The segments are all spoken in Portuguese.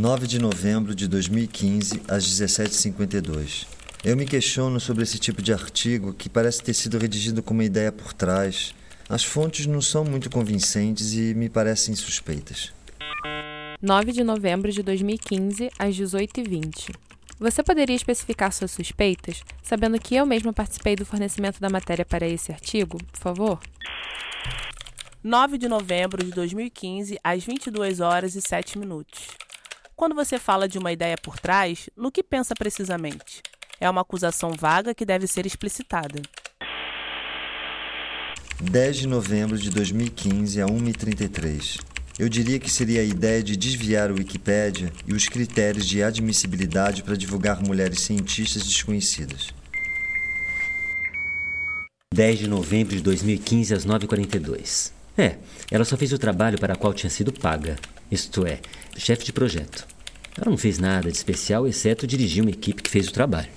Nove de novembro de 2015, às 17h52. Eu me questiono sobre esse tipo de artigo que parece ter sido redigido com uma ideia por trás. As fontes não são muito convincentes e me parecem suspeitas. 9 de novembro de 2015, às 18h20. Você poderia especificar suas suspeitas, sabendo que eu mesma participei do fornecimento da matéria para esse artigo, por favor? 9 de novembro de 2015, às 22 horas e 7 minutos. Quando você fala de uma ideia por trás, no que pensa precisamente? É uma acusação vaga que deve ser explicitada. 10 de novembro de 2015, a 1h33. Eu diria que seria a ideia de desviar o Wikipédia e os critérios de admissibilidade para divulgar mulheres cientistas desconhecidas. 10 de novembro de 2015, às 9h42. É, ela só fez o trabalho para o qual tinha sido paga, isto é, chefe de projeto. Ela não fez nada de especial, exceto dirigir uma equipe que fez o trabalho.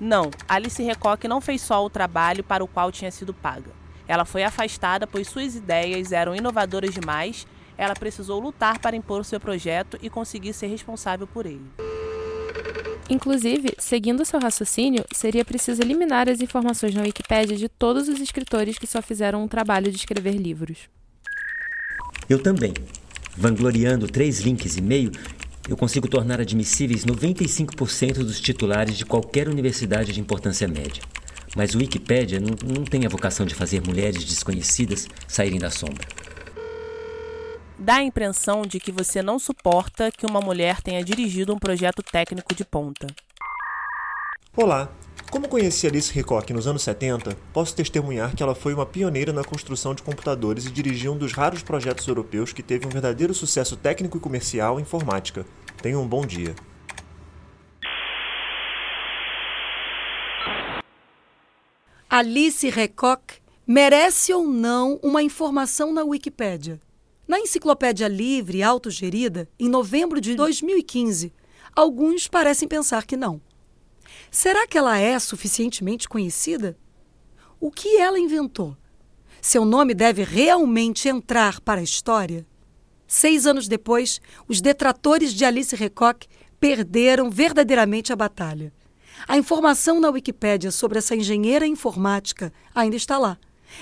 Não, Alice Recoque não fez só o trabalho para o qual tinha sido paga. Ela foi afastada pois suas ideias eram inovadoras demais. Ela precisou lutar para impor o seu projeto e conseguir ser responsável por ele. Inclusive, seguindo seu raciocínio, seria preciso eliminar as informações na Wikipédia de todos os escritores que só fizeram um trabalho de escrever livros. Eu também. Vangloriando três links e meio, eu consigo tornar admissíveis 95% dos titulares de qualquer universidade de importância média. Mas o Wikipédia não, não tem a vocação de fazer mulheres desconhecidas saírem da sombra. Dá a impressão de que você não suporta que uma mulher tenha dirigido um projeto técnico de ponta. Olá! Como conheci Alice Ricock nos anos 70, posso testemunhar que ela foi uma pioneira na construção de computadores e dirigiu um dos raros projetos europeus que teve um verdadeiro sucesso técnico e comercial em informática. Tenha um bom dia. Alice Recock merece ou não uma informação na Wikipédia? Na Enciclopédia Livre e Autogerida, em novembro de 2015, alguns parecem pensar que não. Será que ela é suficientemente conhecida? O que ela inventou? Seu nome deve realmente entrar para a história? Seis anos depois, os detratores de Alice Recock perderam verdadeiramente a batalha. A informação na Wikipédia sobre essa engenheira informática ainda está lá.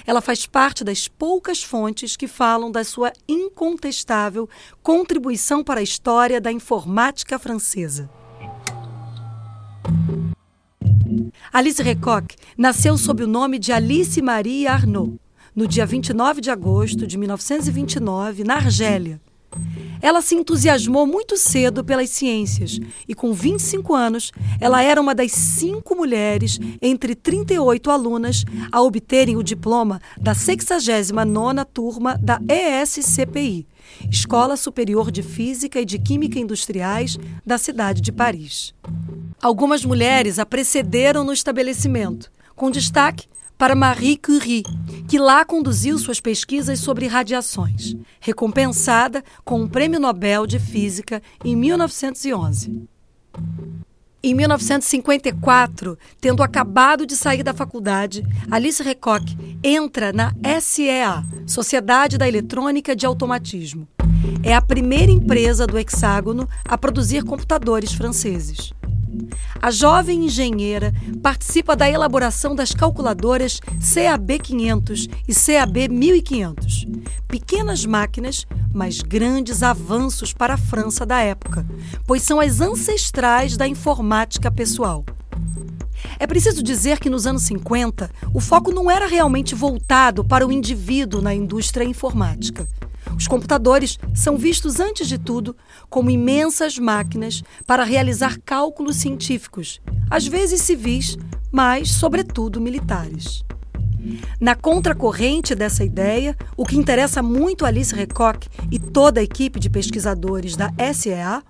Ela faz parte das poucas fontes que falam da sua incontestável contribuição para a história da informática francesa. Alice Recock nasceu sob o nome de Alice Marie Arnaud, no dia 29 de agosto de 1929, na Argélia. Ela se entusiasmou muito cedo pelas ciências e, com 25 anos, ela era uma das cinco mulheres entre 38 alunas a obterem o diploma da 69ª turma da ESCPI, Escola Superior de Física e de Química Industriais da cidade de Paris. Algumas mulheres a precederam no estabelecimento, com destaque para Marie Curie, que lá conduziu suas pesquisas sobre radiações, recompensada com um Prêmio Nobel de Física em 1911. Em 1954, tendo acabado de sair da faculdade, Alice Recock entra na SEA, Sociedade da Eletrônica de Automatismo. É a primeira empresa do Hexágono a produzir computadores franceses. A jovem engenheira participa da elaboração das calculadoras CAB 500 e CAB 1500. Pequenas máquinas, mas grandes avanços para a França da época, pois são as ancestrais da informática pessoal. É preciso dizer que nos anos 50, o foco não era realmente voltado para o indivíduo na indústria informática. Os computadores são vistos, antes de tudo, como imensas máquinas para realizar cálculos científicos, às vezes civis, mas, sobretudo, militares. Na contracorrente dessa ideia, o que interessa muito a Alice Recock e toda a equipe de pesquisadores da SEA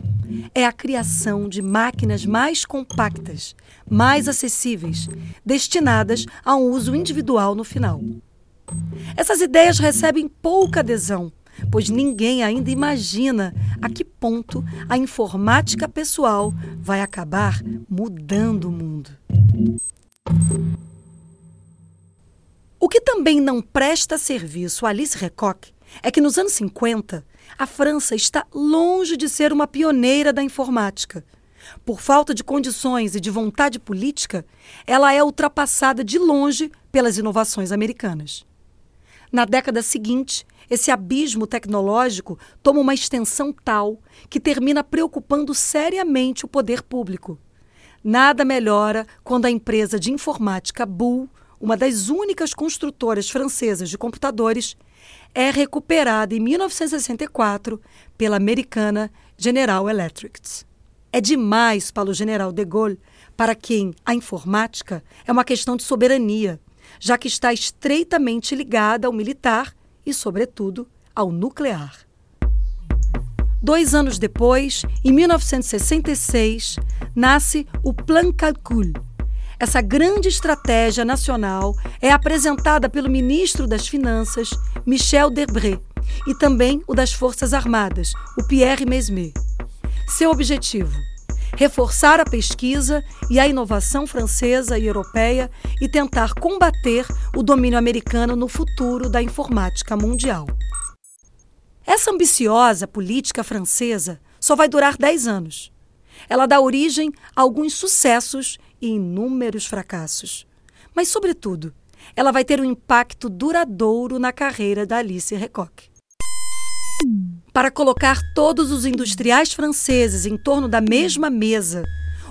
é a criação de máquinas mais compactas, mais acessíveis, destinadas a um uso individual no final. Essas ideias recebem pouca adesão, pois ninguém ainda imagina a que ponto a informática pessoal vai acabar mudando o mundo. O que também não presta serviço a Alice Recock é que nos anos 50 a França está longe de ser uma pioneira da informática. Por falta de condições e de vontade política, ela é ultrapassada de longe pelas inovações americanas. Na década seguinte, esse abismo tecnológico toma uma extensão tal que termina preocupando seriamente o poder público. Nada melhora quando a empresa de informática Bull, uma das únicas construtoras francesas de computadores, é recuperada em 1964 pela americana General Electric. É demais para o general de Gaulle, para quem a informática é uma questão de soberania, já que está estreitamente ligada ao militar e, sobretudo, ao nuclear. Dois anos depois, em 1966, nasce o Plan Calcul. Essa grande estratégia nacional é apresentada pelo ministro das Finanças, Michel Debré, e também o das Forças Armadas, o Pierre Mesmer. Seu objetivo: reforçar a pesquisa e a inovação francesa e europeia e tentar combater o domínio americano no futuro da informática mundial. Essa ambiciosa política francesa só vai durar 10 anos. Ela dá origem a alguns sucessos e inúmeros fracassos. Mas, sobretudo, ela vai ter um impacto duradouro na carreira da Alice Recoque. Para colocar todos os industriais franceses em torno da mesma mesa,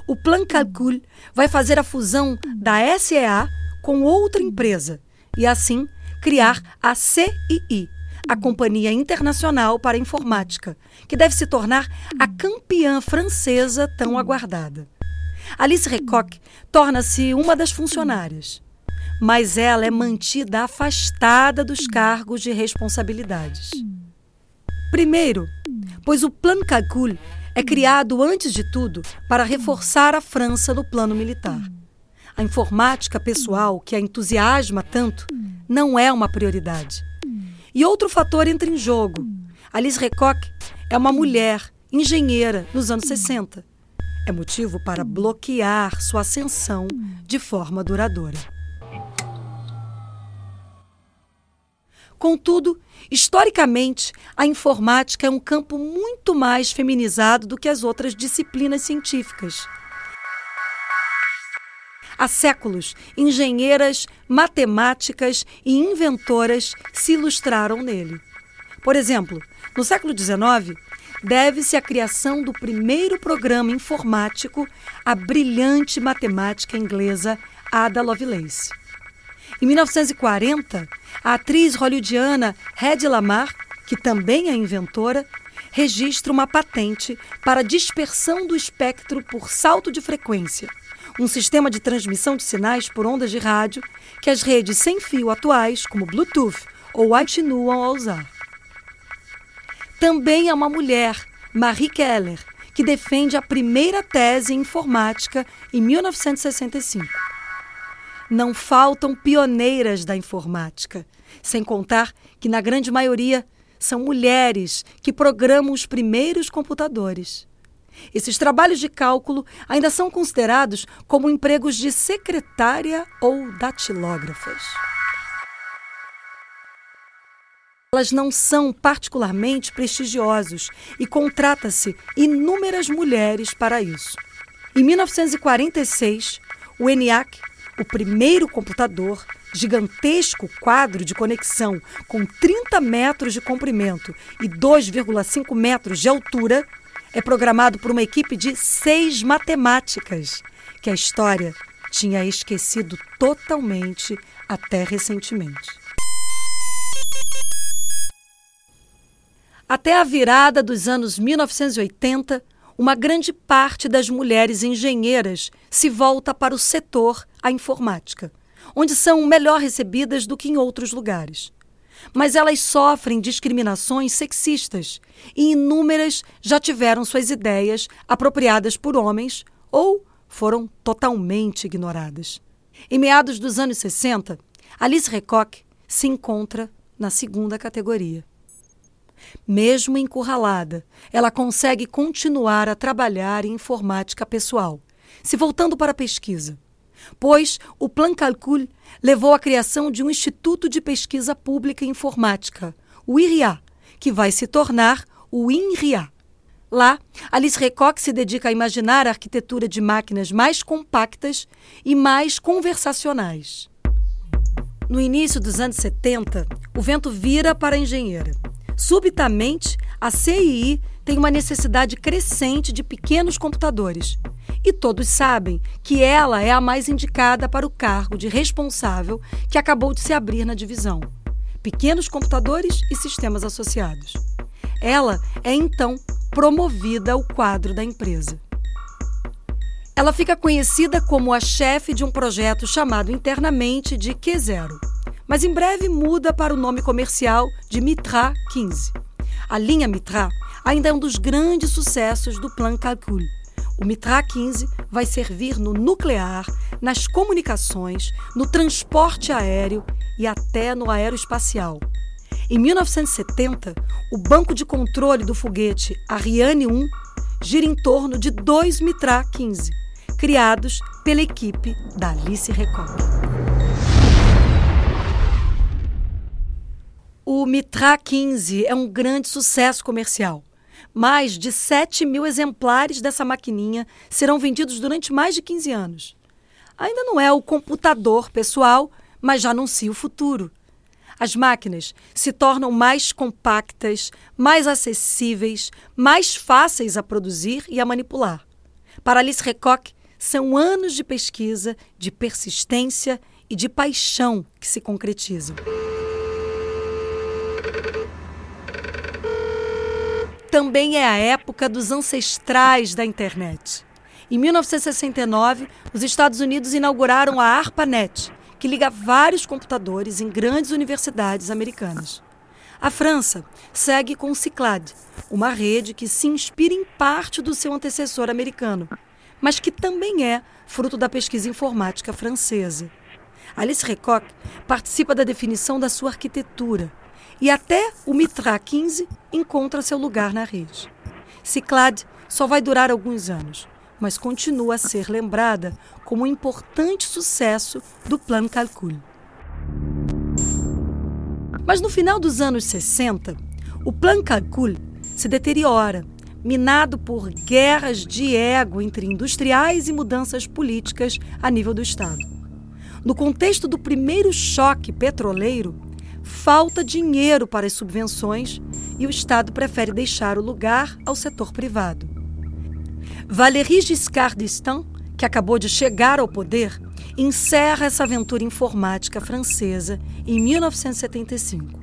o Plan Calcul vai fazer a fusão da SEA com outra empresa e, assim, criar a CII, a Companhia Internacional para a Informática, que deve se tornar a campeã francesa tão aguardada. Alice Recoque torna-se uma das funcionárias, mas ela é mantida afastada dos cargos de responsabilidades. Primeiro, pois o Plano Calcul é criado, antes de tudo, para reforçar a França no plano militar. A informática pessoal, que a entusiasma tanto, não é uma prioridade. E outro fator entra em jogo. Alice Recoque é uma mulher engenheira nos anos 60. É motivo para bloquear sua ascensão de forma duradoura. Contudo, historicamente, a informática é um campo muito mais feminizado do que as outras disciplinas científicas. Há séculos, engenheiras, matemáticas e inventoras se ilustraram nele. Por exemplo, no século XIX, deve-se à criação do primeiro programa informático à brilhante matemática inglesa Ada Lovelace. Em 1940, a atriz hollywoodiana Hedy Lamar, que também é inventora, registra uma patente para dispersão do espectro por salto de frequência um sistema de transmissão de sinais por ondas de rádio que as redes sem fio atuais, como Bluetooth ou continuam a usar. Também há uma mulher, Marie Keller, que defende a primeira tese em informática em 1965. Não faltam pioneiras da informática, sem contar que, na grande maioria, são mulheres que programam os primeiros computadores. Esses trabalhos de cálculo ainda são considerados como empregos de secretária ou datilógrafas. Elas não são particularmente prestigiosos e contrata-se inúmeras mulheres para isso. Em 1946, o ENIAC, o primeiro computador, gigantesco quadro de conexão com 30 metros de comprimento e 2,5 metros de altura, é programado por uma equipe de seis matemáticas, que a história tinha esquecido totalmente até recentemente. Até a virada dos anos 1980, uma grande parte das mulheres engenheiras se volta para o setor, a informática, onde são melhor recebidas do que em outros lugares. Mas elas sofrem discriminações sexistas e inúmeras já tiveram suas ideias apropriadas por homens ou foram totalmente ignoradas. Em meados dos anos 60, Alice Recoque se encontra na segunda categoria. Mesmo encurralada, ela consegue continuar a trabalhar em informática pessoal, se voltando para a pesquisa. Pois o Plan Calcul levou à criação de um Instituto de Pesquisa Pública em Informática, o IRIA, que vai se tornar o INRIA. Lá, Alice Recoque se dedica a imaginar a arquitetura de máquinas mais compactas e mais conversacionais. No início dos anos 70, o vento vira para a engenheira. Subitamente, a CII tem uma necessidade crescente de pequenos computadores. E todos sabem que ela é a mais indicada para o cargo de responsável que acabou de se abrir na divisão. Pequenos computadores e sistemas associados. Ela é então promovida ao quadro da empresa. Ela fica conhecida como a chefe de um projeto chamado internamente de Q0 mas em breve muda para o nome comercial de Mitra 15. A linha Mitra ainda é um dos grandes sucessos do Plan Calcul. O Mitra 15 vai servir no nuclear, nas comunicações, no transporte aéreo e até no aeroespacial. Em 1970, o banco de controle do foguete Ariane 1 gira em torno de dois Mitra 15, criados pela equipe da Alice Recoque. O Mitra 15 é um grande sucesso comercial. Mais de 7 mil exemplares dessa maquininha serão vendidos durante mais de 15 anos. Ainda não é o computador pessoal, mas já anuncia o futuro. As máquinas se tornam mais compactas, mais acessíveis, mais fáceis a produzir e a manipular. Para Alice Recoque, são anos de pesquisa, de persistência e de paixão que se concretizam. Também é a época dos ancestrais da internet. Em 1969, os Estados Unidos inauguraram a ARPANET, que liga vários computadores em grandes universidades americanas. A França segue com o Cyclade, uma rede que se inspira em parte do seu antecessor americano, mas que também é fruto da pesquisa informática francesa. Alice Recoque participa da definição da sua arquitetura e até o Mitra 15 encontra seu lugar na rede. Ciclade só vai durar alguns anos, mas continua a ser lembrada como um importante sucesso do Plan Calcul. Mas no final dos anos 60, o Plan Calcul se deteriora, minado por guerras de ego entre industriais e mudanças políticas a nível do Estado. No contexto do primeiro choque petroleiro, falta dinheiro para as subvenções e o Estado prefere deixar o lugar ao setor privado. Valéry Giscard d'Estaing, que acabou de chegar ao poder, encerra essa aventura informática francesa em 1975.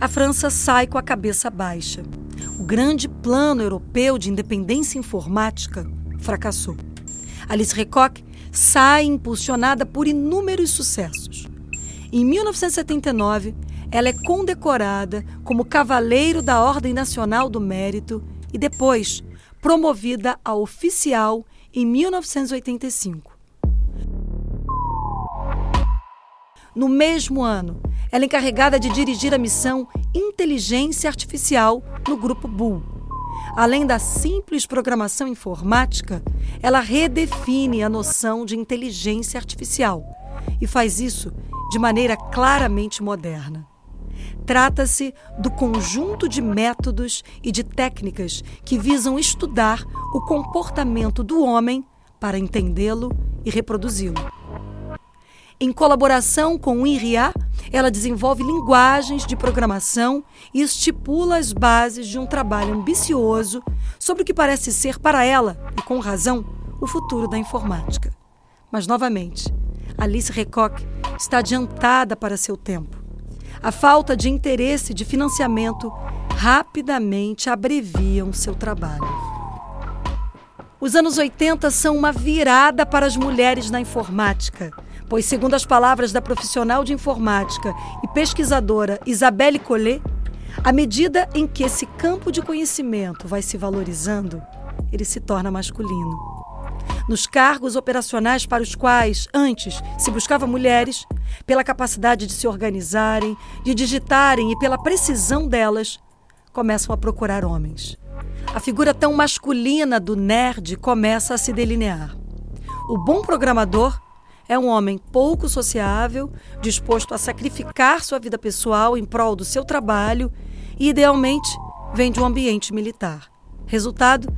A França sai com a cabeça baixa. O grande plano europeu de independência informática fracassou. Alice Recoque sai impulsionada por inúmeros sucessos. Em 1979, ela é condecorada como Cavaleiro da Ordem Nacional do Mérito e depois promovida a oficial em 1985. No mesmo ano, ela é encarregada de dirigir a missão Inteligência Artificial no Grupo Bull. Além da simples programação informática, ela redefine a noção de inteligência artificial e faz isso de maneira claramente moderna. Trata-se do conjunto de métodos e de técnicas que visam estudar o comportamento do homem para entendê-lo e reproduzi-lo. Em colaboração com o INRIA, ela desenvolve linguagens de programação e estipula as bases de um trabalho ambicioso sobre o que parece ser para ela, e com razão, o futuro da informática. Mas, novamente, Alice Recoque está adiantada para seu tempo. A falta de interesse de financiamento rapidamente abreviam seu trabalho. Os anos 80 são uma virada para as mulheres na informática, pois, segundo as palavras da profissional de informática e pesquisadora Isabelle Collet, à medida em que esse campo de conhecimento vai se valorizando, ele se torna masculino. Nos cargos operacionais para os quais antes se buscava mulheres, pela capacidade de se organizarem, de digitarem e pela precisão delas, começam a procurar homens a figura tão masculina do nerd começa a se delinear. O bom programador é um homem pouco sociável, disposto a sacrificar sua vida pessoal em prol do seu trabalho e, idealmente, vem de um ambiente militar. Resultado: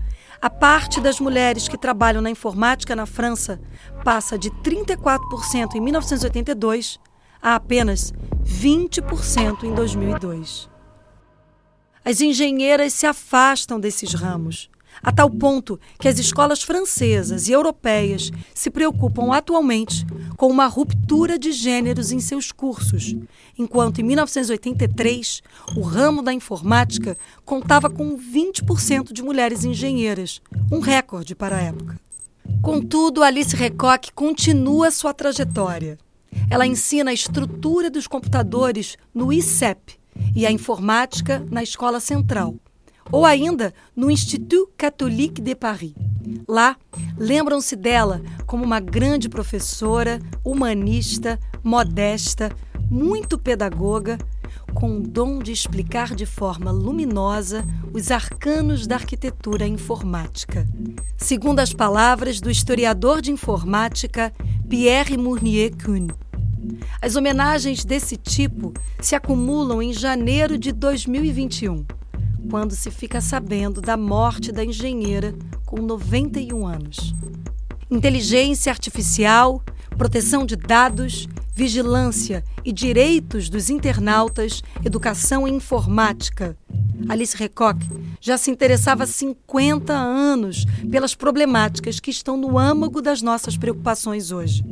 a parte das mulheres que trabalham na informática na França passa de 34% em 1982 a apenas 20% em 2002. As engenheiras se afastam desses ramos, a tal ponto que as escolas francesas e europeias se preocupam atualmente com uma ruptura de gêneros em seus cursos, enquanto em 1983 o ramo da informática contava com 20% de mulheres engenheiras, um recorde para a época. Contudo, Alice Recoque continua sua trajetória. Ela ensina a estrutura dos computadores no ICEP, e a informática na Escola Central, ou ainda no Institut Catholique de Paris. Lá, lembram-se dela como uma grande professora, humanista, modesta, muito pedagoga, com o dom de explicar de forma luminosa os arcanos da arquitetura informática. Segundo as palavras do historiador de informática Pierre Mournier-Kuhn, as homenagens desse tipo se acumulam em janeiro de 2021, quando se fica sabendo da morte da engenheira com 91 anos. Inteligência artificial, proteção de dados, vigilância e direitos dos internautas, educação e informática. Alice Recoque já se interessava há 50 anos pelas problemáticas que estão no âmago das nossas preocupações hoje.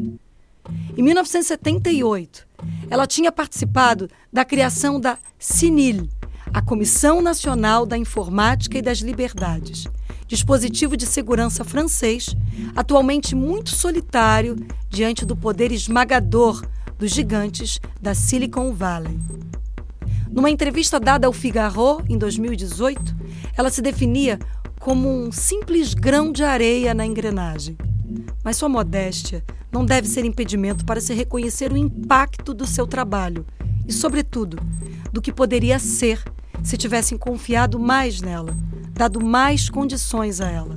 Em 1978, ela tinha participado da criação da CINIL, a Comissão Nacional da Informática e das Liberdades, dispositivo de segurança francês, atualmente muito solitário diante do poder esmagador dos gigantes da Silicon Valley. Numa entrevista dada ao Figaro em 2018, ela se definia como um simples grão de areia na engrenagem. Mas sua modéstia não deve ser impedimento para se reconhecer o impacto do seu trabalho e, sobretudo, do que poderia ser se tivessem confiado mais nela, dado mais condições a ela.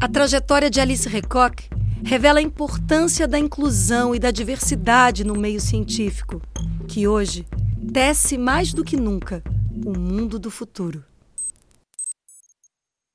A trajetória de Alice Recoque revela a importância da inclusão e da diversidade no meio científico, que hoje tece mais do que nunca o mundo do futuro.